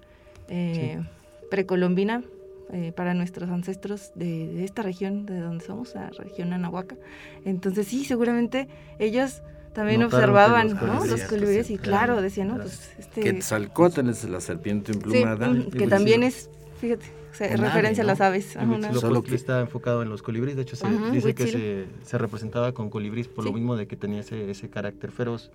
eh, precolombina, eh, para nuestros ancestros de, esta región, de donde somos, la región Anahuaca. Entonces sí, seguramente ellos también observaban los, colibríes y claro, decían, ¿no? Pues este... Quetzalcóatl es la serpiente emplumada. Sí, que también es, fíjate, referencia a las aves. Solo que está enfocado en los colibríes, de hecho se dice que se, se, representaba con colibríes por lo mismo de que tenía ese, ese carácter feroz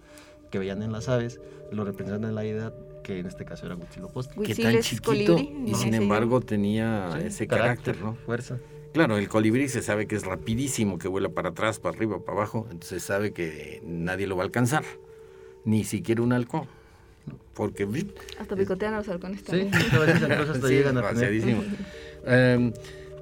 que veían en las aves, lo representan en la idea que en este caso era Huitzilopochtli. Que tan chiquito y sin embargo tenía ese carácter, ¿no? Fuerza. Claro, el colibrí se sabe que es rapidísimo, que vuela para atrás, para arriba, para abajo, entonces sabe que nadie lo va a alcanzar, ni siquiera un halcón. Porque hasta picotean a los halcones Sí, a veces hasta llegan a em,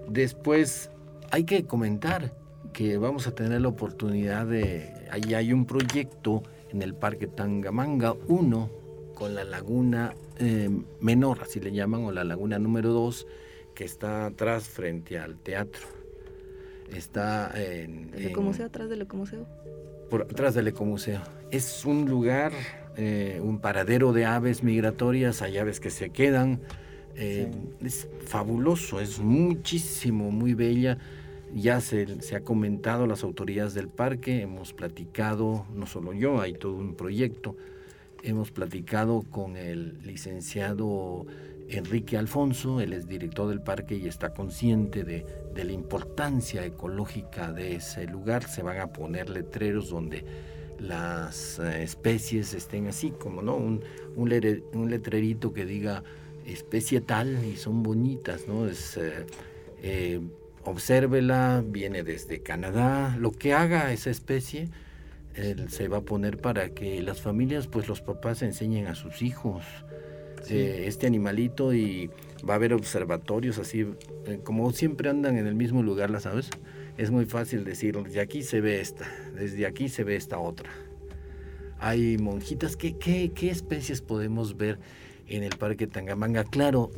después hay que comentar que vamos a tener la oportunidad de ahí hay un proyecto en el Parque Tangamanga 1 con la laguna eh, menor, así le llaman, o la laguna número 2, que está atrás frente al teatro. Está en... ¿El ecomuseo atrás del ecomuseo? Por atrás del ecomuseo. Es un lugar, eh, un paradero de aves migratorias, hay aves que se quedan. Eh, es fabuloso, es muchísimo, muy bella. Ya se, se, ha comentado las autoridades del parque, hemos platicado, no solo yo, hay todo un proyecto, hemos platicado con el licenciado Enrique Alfonso, él es director del parque y está consciente de, de, la importancia ecológica de ese lugar. Se van a poner letreros donde las eh, especies estén así, como no, un, un, letrerito que diga especie tal y son bonitas, ¿no? Es, eh, eh, obsérvela, viene desde Canadá, lo que haga esa especie se va a poner para que las familias, pues los papás enseñen a sus hijos este animalito y va a haber observatorios así, eh, como siempre andan en el mismo lugar las aves, es muy fácil decir, desde aquí se ve esta, desde aquí se ve esta otra. Hay monjitas, ¿qué, qué, qué especies podemos ver en el Parque Tangamanga? Claro,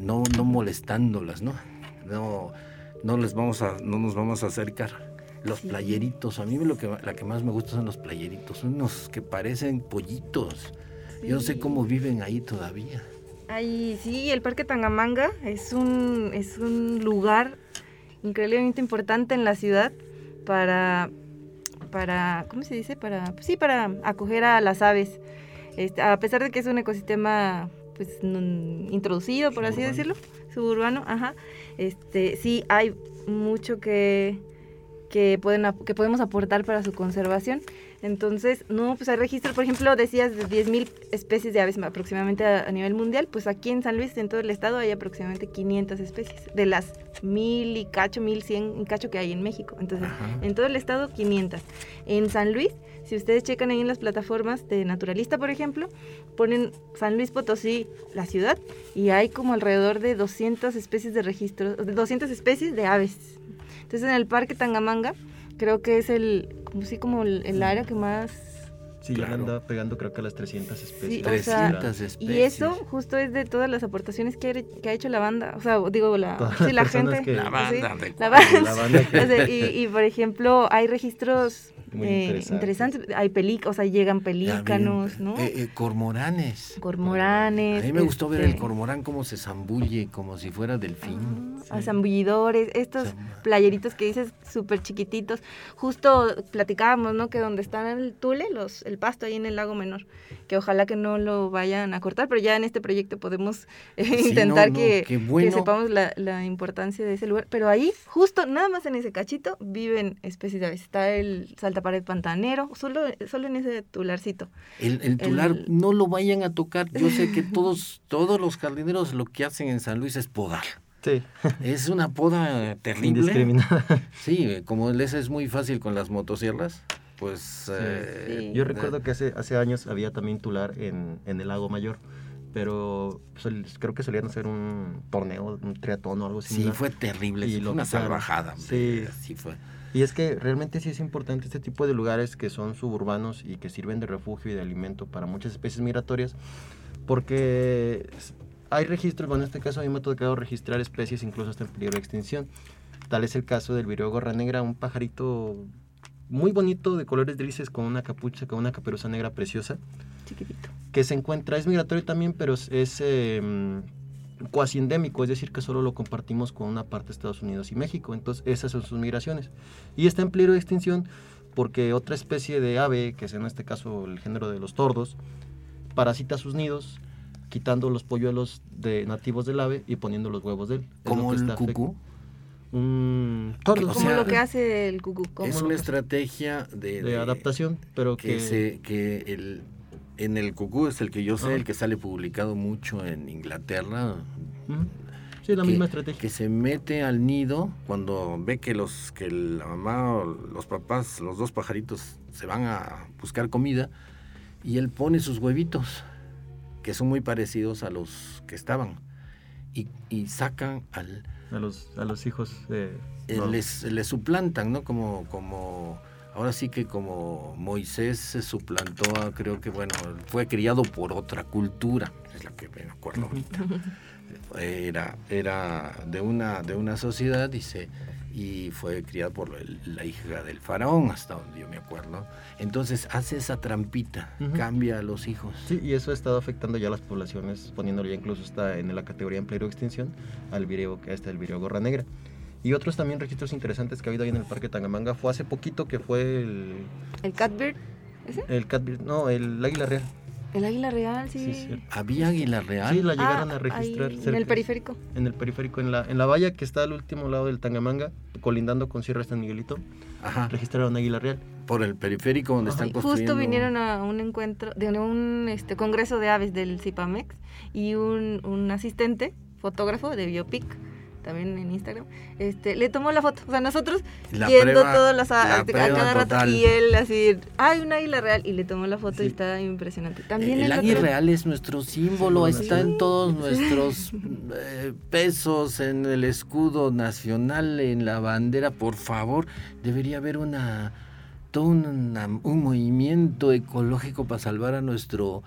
no, no molestándolas, ¿no? No, no, les vamos a, no nos vamos a acercar. Los playeritos, a mí lo que, la que más me gusta son los playeritos, unos que parecen pollitos yo no sé cómo viven ahí todavía. Ahí, sí, el Parque Tangamanga es un, es un lugar increíblemente importante en la ciudad para, para ¿cómo se dice? Para, pues sí, para acoger a las aves. Este, a pesar de que es un ecosistema pues introducido, por así decirlo, suburbano, ajá. Este, sí hay mucho que, que, pueden, que podemos aportar para su conservación. Entonces, no, pues hay registro, por ejemplo, decías de 10.000 especies de aves aproximadamente a, nivel mundial, pues aquí en San Luis, en todo el estado, hay aproximadamente 500 especies, de las mil y cacho, 1100 y cacho que hay en México. Entonces, en todo el estado, 500. En San Luis, si ustedes checan ahí en las plataformas de Naturalista, por ejemplo, ponen San Luis Potosí, la ciudad, y hay como alrededor de 200 especies de registro, 200 especies de aves. Entonces, en el Parque Tangamanga, creo que es el, como sí, como el, área que más... Sí, ya anda pegando creo que a las 300 especies. 300 especies. Y eso justo es de todas las aportaciones que, que ha hecho la banda. O sea, digo, la, sí, la gente. la banda. la banda. y, y, por ejemplo, hay registros muy eh, interesante. Hay pelícanos, o sea, llegan pelícanos, ¿no? Eh, eh, cormoranes. Cormoranes. A mí me gustó ver el este cormorán como se zambulle, como si fuera delfín. Ah, zambullidores, estos playeritos que dices súper chiquititos. Justo platicábamos, ¿no? Que donde están el tule, los, el pasto ahí en el lago menor, que ojalá que no lo vayan a cortar, pero ya en este proyecto podemos intentar que, sepamos la, la importancia de ese lugar. Pero ahí, justo nada más en ese cachito, viven especies de aves. Está el salta pared pantanero, solo, solo en ese tularcito. El, tular, no lo vayan a tocar. Yo sé que todos, todos los jardineros lo que hacen en San Luis es podar. Sí. Es una poda terrible. Indiscriminada. Sí, como les es muy fácil con las motosierras, pues... Eh, Yo recuerdo que hace, hace años había también tular en, en el lago mayor pero creo que solían hacer un torneo, un triatón o algo así. Sí, fue terrible, y una salvajada. Sí, sí fue. Y es que realmente sí es importante este tipo de lugares que son suburbanos y que sirven de refugio y de alimento para muchas especies migratorias, porque hay registros, bueno, en este caso a mí me ha tocado registrar especies incluso hasta en peligro de extinción. Tal es el caso del viruego gorra negra, un pajarito muy bonito de colores grises con una capucha, con una caperuza negra preciosa. Chiquitito. Que se encuentra, es migratorio también, pero es... Em, cuasi endémico, es decir, que solo lo compartimos con una parte de Estados Unidos y México. Entonces, esas son sus migraciones. Y está en peligro de extinción porque otra especie de ave, que es en este caso el género de los tordos, parasita sus nidos, quitando los polluelos de nativos del ave y poniendo los huevos de él. ¿Como el cucú? Un tordo. Como lo que hace el cucú. Es una estrategia de, adaptación, pero que... Que, se, que el en el cucú es el que yo sé, el que sale publicado mucho en Inglaterra. Sí, la misma estrategia. Que se mete al nido cuando ve que los que la mamá los papás, los dos pajaritos se van a buscar comida y él pone sus huevitos que son muy parecidos a los que estaban y, y sacan al a los a los hijos de les, les suplantan, ¿no? Como como ahora sí que como Moisés se suplantó, creo que bueno, fue criado por otra cultura, es la que me acuerdo ahorita. Era, era de una, de una sociedad, dice, y fue criado por la hija del faraón, hasta donde yo me acuerdo. Entonces hace esa trampita, cambia a los hijos. Sí, y eso ha estado afectando ya a las poblaciones, poniéndolo ya incluso está en la categoría en peligro de extinción, al vireo, que está el vireo gorra negra. Y otros también registros interesantes que ha habido ahí en el Parque Tangamanga fue hace poquito que fue el... ¿El Catbird? ¿Ese? El Catbird, no, el Águila Real. El águila real, sí. ¿Había águila real? Sí, la llegaron ah, a registrar. en el periférico. En el periférico, en la, en la valla que está al último lado del Tangamanga, colindando con Sierra San Miguelito, Ajá. registraron águila real. Por el periférico donde están construyendo. Justo vinieron a un encuentro, de un este, congreso de aves del CIPAMEX y un, un asistente, fotógrafo de Biopic también en Instagram, este, le tomó la foto. O sea, nosotros viendo todas las a, cada rato y él así, hay un águila real y le tomó la foto y está impresionante. También el, águila real es nuestro símbolo, está en todos nuestros eh, pesos, en el escudo nacional, en la bandera. Por favor, debería haber una todo un, un movimiento ecológico para salvar a nuestro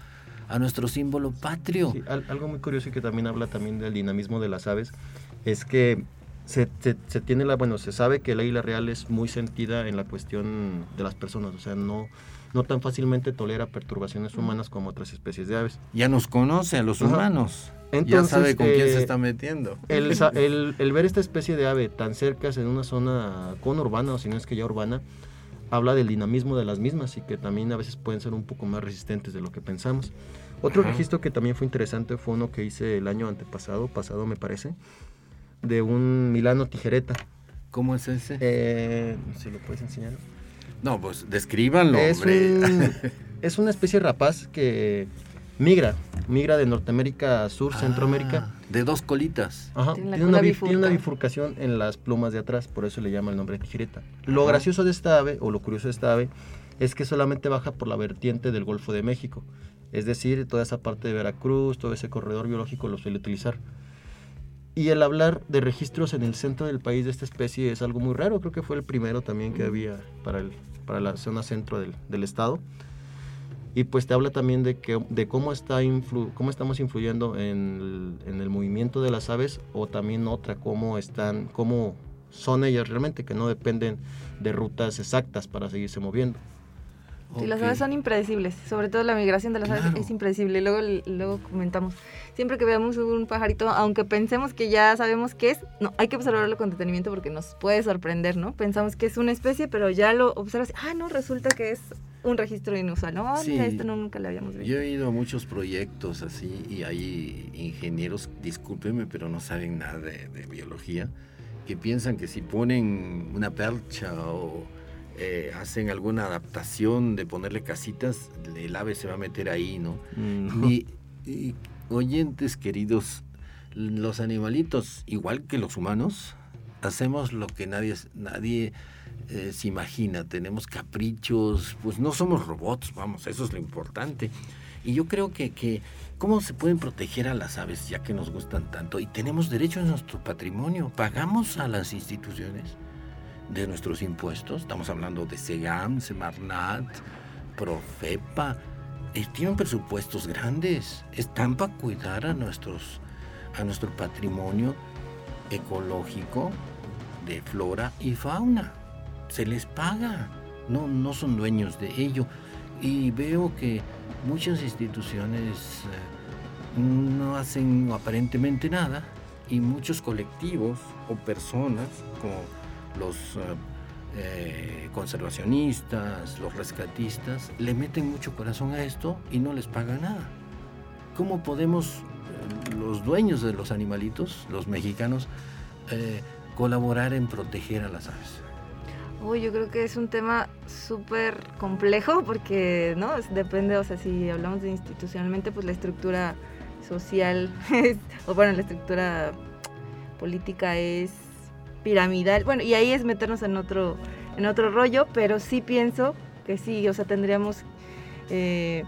a nuestro símbolo patrio. algo muy curioso y que también habla también del dinamismo de las aves es que se, se, tiene la, bueno, se sabe que la águila real es muy sentida en la cuestión de las personas, o sea, no, no tan fácilmente tolera perturbaciones humanas como otras especies de aves. Ya nos conoce a los humanos. Entonces, ya sabe con quién se eh, está metiendo. El, el, ver esta especie de ave tan cerca en una zona conurbana, o si no es que ya urbana, habla del dinamismo de las mismas y que también a veces pueden ser un poco más resistentes de lo que pensamos. Otro registro que también fue interesante fue uno que hice el año antepasado, pasado me parece, de un Milano tijereta. ¿Cómo es ese? Eh, si lo puedes enseñar. No, pues descríbanlo, es es una especie rapaz que migra, migra de Norteamérica a Sur, ah, Centroamérica. De dos colitas. Ajá, tiene, una, bifurcación en las plumas de atrás, por eso le llama el nombre de tijereta. Lo gracioso de esta ave, o lo curioso de esta ave, es que solamente baja por la vertiente del Golfo de México. Es decir, toda esa parte de Veracruz, todo ese corredor biológico lo suele utilizar. Y el hablar de registros en el centro del país de esta especie es algo muy raro. Creo que fue el primero también que había para, el, para la zona centro del, del estado. Y pues te habla también de, que, de cómo, está cómo estamos influyendo en el, en el, movimiento de las aves o también otra, cómo, están, cómo son ellas realmente, que no dependen de rutas exactas para seguirse moviendo. Sí, las aves son impredecibles, sobre todo la migración de las aves es impredecible. Luego, luego comentamos, siempre que veamos un pajarito, aunque pensemos que ya sabemos qué es, no, hay que observarlo con detenimiento porque nos puede sorprender, ¿no? Pensamos que es una especie, pero ya lo observas, ah, no, resulta que es un registro inusual, ¿no? Sí. esto nunca lo habíamos visto. Yo he ido a muchos proyectos así y hay ingenieros, discúlpenme, pero no saben nada de, de biología, que piensan que si ponen una percha o eh, hacen alguna adaptación de ponerle casitas, el ave se va a meter ahí, ¿no? Y, oyentes queridos, los animalitos, igual que los humanos, hacemos lo que nadie, nadie eh, se imagina, tenemos caprichos, pues no somos robots, vamos, eso es lo importante. Y yo creo que, que, ¿cómo se pueden proteger a las aves ya que nos gustan tanto? Y tenemos derecho a nuestro patrimonio, pagamos a las instituciones de nuestros impuestos. Estamos hablando de SEGAM, Semarnat, Profepa. Eh, tienen presupuestos grandes. Están para cuidar a, nuestros, a nuestro patrimonio ecológico de flora y fauna. Se les paga. No, no son dueños de ello. Y veo que muchas instituciones eh, no hacen aparentemente nada y muchos colectivos o personas como los eh, eh, conservacionistas, los rescatistas, le meten mucho corazón a esto y no les pagan nada. ¿Cómo podemos eh, los dueños de los animalitos, los mexicanos, colaborar en proteger a las aves? Uy, yo creo que es un tema súper complejo porque, ¿no? Depende, o sea, si hablamos de institucionalmente, pues la estructura social, o bueno, la estructura política es piramidal. Bueno, y ahí es meternos en otro, en otro rollo, pero sí pienso que sí, o sea, tendríamos, eh,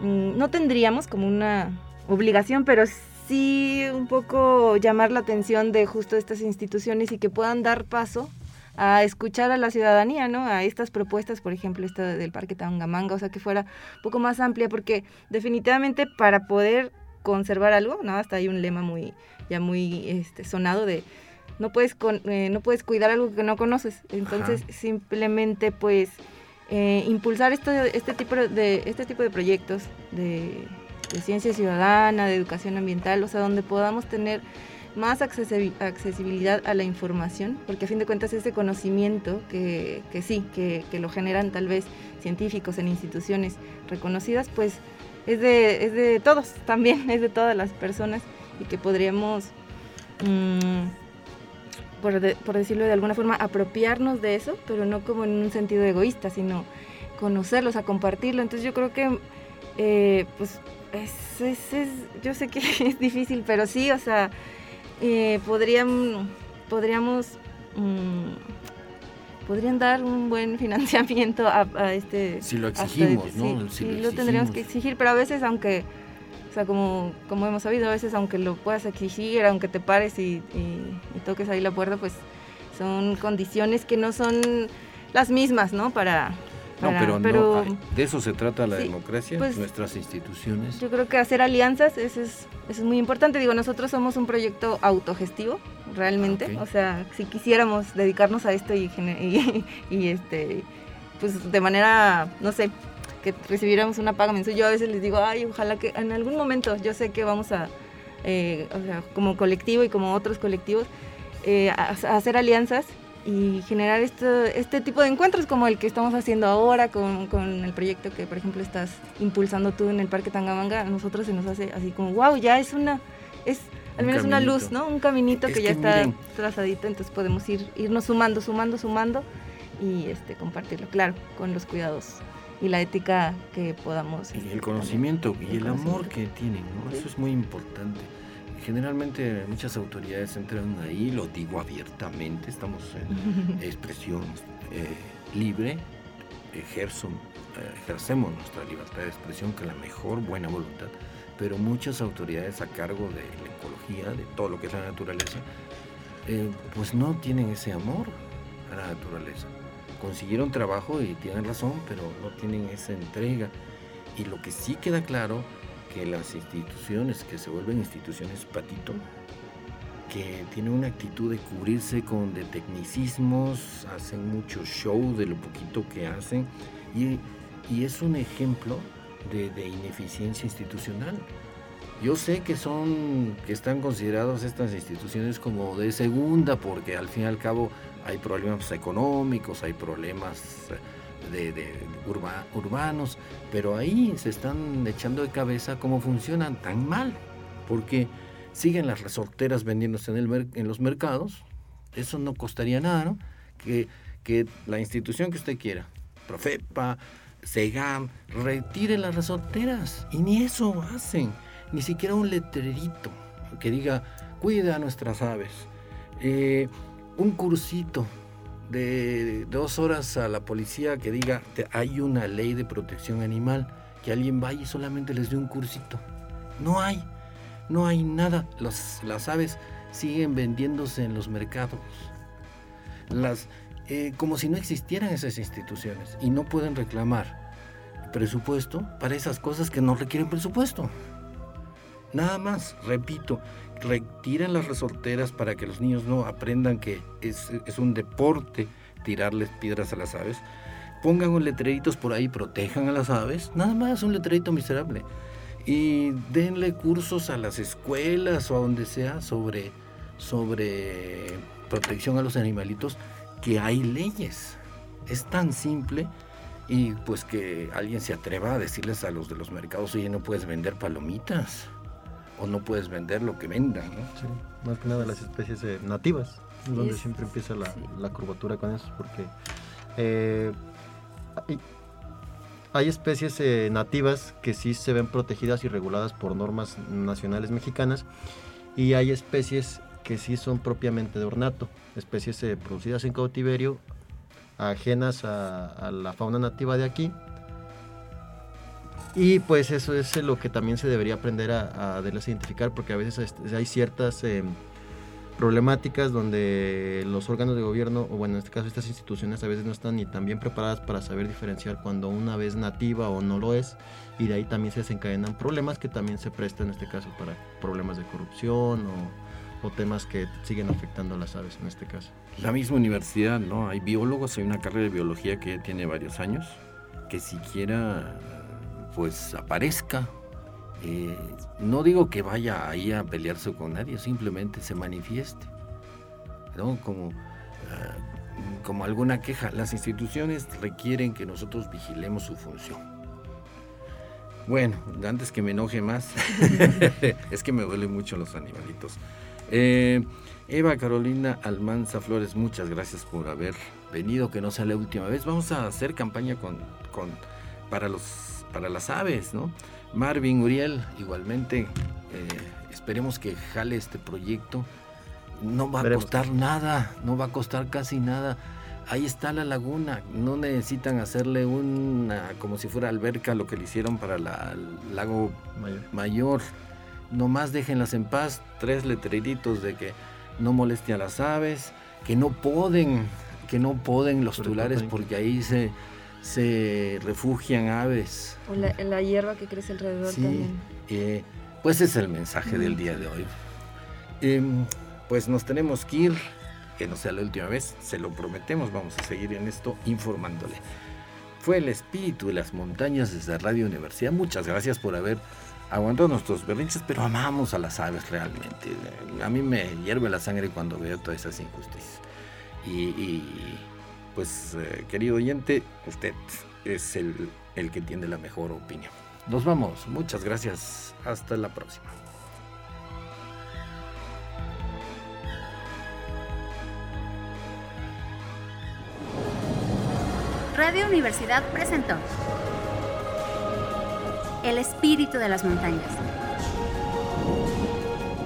mm, no tendríamos como una obligación, pero sí un poco llamar la atención de justo estas instituciones y que puedan dar paso a escuchar a la ciudadanía, ¿no? A estas propuestas, por ejemplo, esta del Parque Tangamanga, o sea, que fuera un poco más amplia, porque definitivamente para poder conservar algo, ¿no? Hasta hay un lema muy, ya muy este, sonado de no puedes, eh, no puedes cuidar algo que no conoces. Entonces, simplemente, pues, eh, impulsar este, este, tipo de, este tipo de proyectos de, de ciencia ciudadana, de educación ambiental, o sea, donde podamos tener más accesibilidad a la información, porque a fin de cuentas ese conocimiento que, que sí, que, que, lo generan tal vez científicos en instituciones reconocidas, pues es de, es de todos también, es de todas las personas y que podríamos, mm, por, por decirlo de alguna forma, apropiarnos de eso, pero no como en un sentido egoísta, sino conocerlos, a compartirlo. Entonces yo creo que, eh, pues, es, es, yo sé que es difícil, pero sí, o sea, eh, podrían, podríamos, mm, podrían dar un buen financiamiento a, este... Si lo exigimos, ¿no? Sí, lo, tendríamos que exigir, pero a veces aunque, o sea, como, como hemos sabido, a veces aunque lo puedas exigir, aunque te pares y, y toques ahí la puerta, pues son condiciones que no son las mismas, ¿no? Para, no, pero, de eso se trata la democracia, pues, nuestras instituciones. Yo creo que hacer alianzas eso es, es muy importante. Digo, nosotros somos un proyecto autogestivo, realmente. O sea, si quisiéramos dedicarnos a esto y, y, este, pues de manera, no sé, que recibiéramos una paga mensual. Yo a veces les digo, ay, ojalá que en algún momento, yo sé que vamos a, eh, o sea, como colectivo y como otros colectivos, eh, a hacer alianzas y generar este, este tipo de encuentros como el que estamos haciendo ahora con, con, el proyecto que, por ejemplo, estás impulsando tú en el Parque Tangamanga, a nosotros se nos hace así como, wow, ya es una, es al menos una luz, ¿no? Un caminito que, ya está trazadito, entonces podemos ir, irnos sumando, sumando, sumando y este, compartirlo, claro, con los cuidados y la ética que podamos. Y el este, conocimiento y el, amor que tienen, ¿no? Eso es muy importante. Generalmente muchas autoridades entran ahí, lo digo abiertamente, estamos en expresión eh, libre, ejerzo, eh, ejercemos nuestra libertad de expresión con la mejor buena voluntad, pero muchas autoridades a cargo de la ecología, de todo lo que es la naturaleza, eh, pues no tienen ese amor a la naturaleza. Consiguieron trabajo y tienen razón, pero no tienen esa entrega. Y lo que sí queda claro que las instituciones que se vuelven instituciones patito, que tienen una actitud de cubrirse con de tecnicismos, hacen mucho show de lo poquito que hacen y, y es un ejemplo de, de, ineficiencia institucional. Yo sé que son, que están consideradas estas instituciones como de segunda, porque al fin y al cabo hay problemas económicos, hay problemas urbanos, pero ahí se están echando de cabeza cómo funcionan tan mal, porque siguen las resorteras vendiéndose en los mercados, eso no costaría nada, ¿no? Que, que la institución que usted quiera, Profepa, Segam, retire las resorteras, y ni eso hacen, ni siquiera un letrerito que diga, cuida a nuestras aves, eh, un cursito de dos horas a la policía que diga hay una ley de protección animal, que alguien vaya y solamente les dé un cursito. No hay, no hay nada. Las, aves siguen vendiéndose en los mercados. Las, eh, como si no existieran esas instituciones y no pueden reclamar presupuesto para esas cosas que no requieren presupuesto. Nada más, repito, retiren las resorteras para que los niños no aprendan que es, un deporte tirarles piedras a las aves. Pongan un letreritos por ahí, protejan a las aves. Nada más, un letrerito miserable. Y denle cursos a las escuelas o a donde sea sobre, sobre protección a los animalitos, que hay leyes. Es tan simple y pues que alguien se atreva a decirles a los de los mercados, oye, no puedes vender palomitas o no puedes vender lo que vendan, ¿no? Sí, más que nada las especies eh, nativas, donde siempre empieza la, curvatura con eso, porque eh, hay, especies eh, nativas que sí se ven protegidas y reguladas por normas nacionales mexicanas, y hay especies que sí son propiamente de ornato, especies producidas en cautiverio, ajenas a la fauna nativa de aquí, y pues eso es lo que también se debería aprender a, a identificar, porque a veces hay ciertas em, problemáticas donde los órganos de gobierno, o bueno, en este caso estas instituciones a veces no están ni tan bien preparadas para saber diferenciar cuando una vez nativa o no lo es, y de ahí también se desencadenan problemas que también se prestan en este caso para problemas de corrupción o, o temas que siguen afectando a las aves en este caso. La misma universidad, ¿no? Hay biólogos, hay una carrera de biología que tiene varios años, que siquiera pues aparezca eh, no digo que vaya ahí a pelearse con nadie, simplemente se manifieste, ¿no? Como, ah, como alguna queja. Las instituciones requieren que nosotros vigilemos su función. Bueno, antes que me enoje más, es que me duelen mucho los animalitos. Eh, Eva Carolina Almanza Flores, muchas gracias por haber venido, que no sea la última vez. Vamos a hacer campaña con, con para, los, para las aves, ¿no? Marvin Uriel, igualmente, eh, esperemos que jale este proyecto. No va a costar nada, no va a costar casi nada. Ahí está la laguna, no necesitan hacerle una, como si fuera alberca, lo que le hicieron para el lago mayor. mayor. Nomás déjenlas en paz, tres letreritos de que no moleste a las aves, que no pueden, que no pueden los tulares porque ahí se, se refugian aves. O la, hierba que crece alrededor también. Eh, pues es el mensaje del día de hoy. Em, pues nos tenemos que ir, que no sea la última vez, se lo prometemos, vamos a seguir en esto informándole. Fue el espíritu de las montañas desde Radio Universidad. Muchas gracias por haber aguantado nuestros berrinches, pero amamos a las aves realmente. A mí me hierve la sangre cuando veo todas esas injusticias. y pues eh, querido oyente, usted es el, el que tiene la mejor opinión. Nos vamos, muchas gracias, hasta la próxima. Radio Universidad presentó El espíritu de las montañas.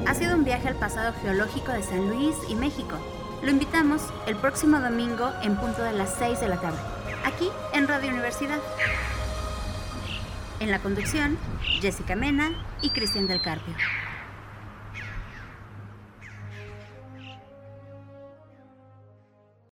Ha sido un viaje al pasado geológico de San Luis y México lo invitamos el próximo domingo en punto de las 6 de la tarde, aquí en Radio Universidad. En la conducción, Jessica Mena y Cristian del Carpio.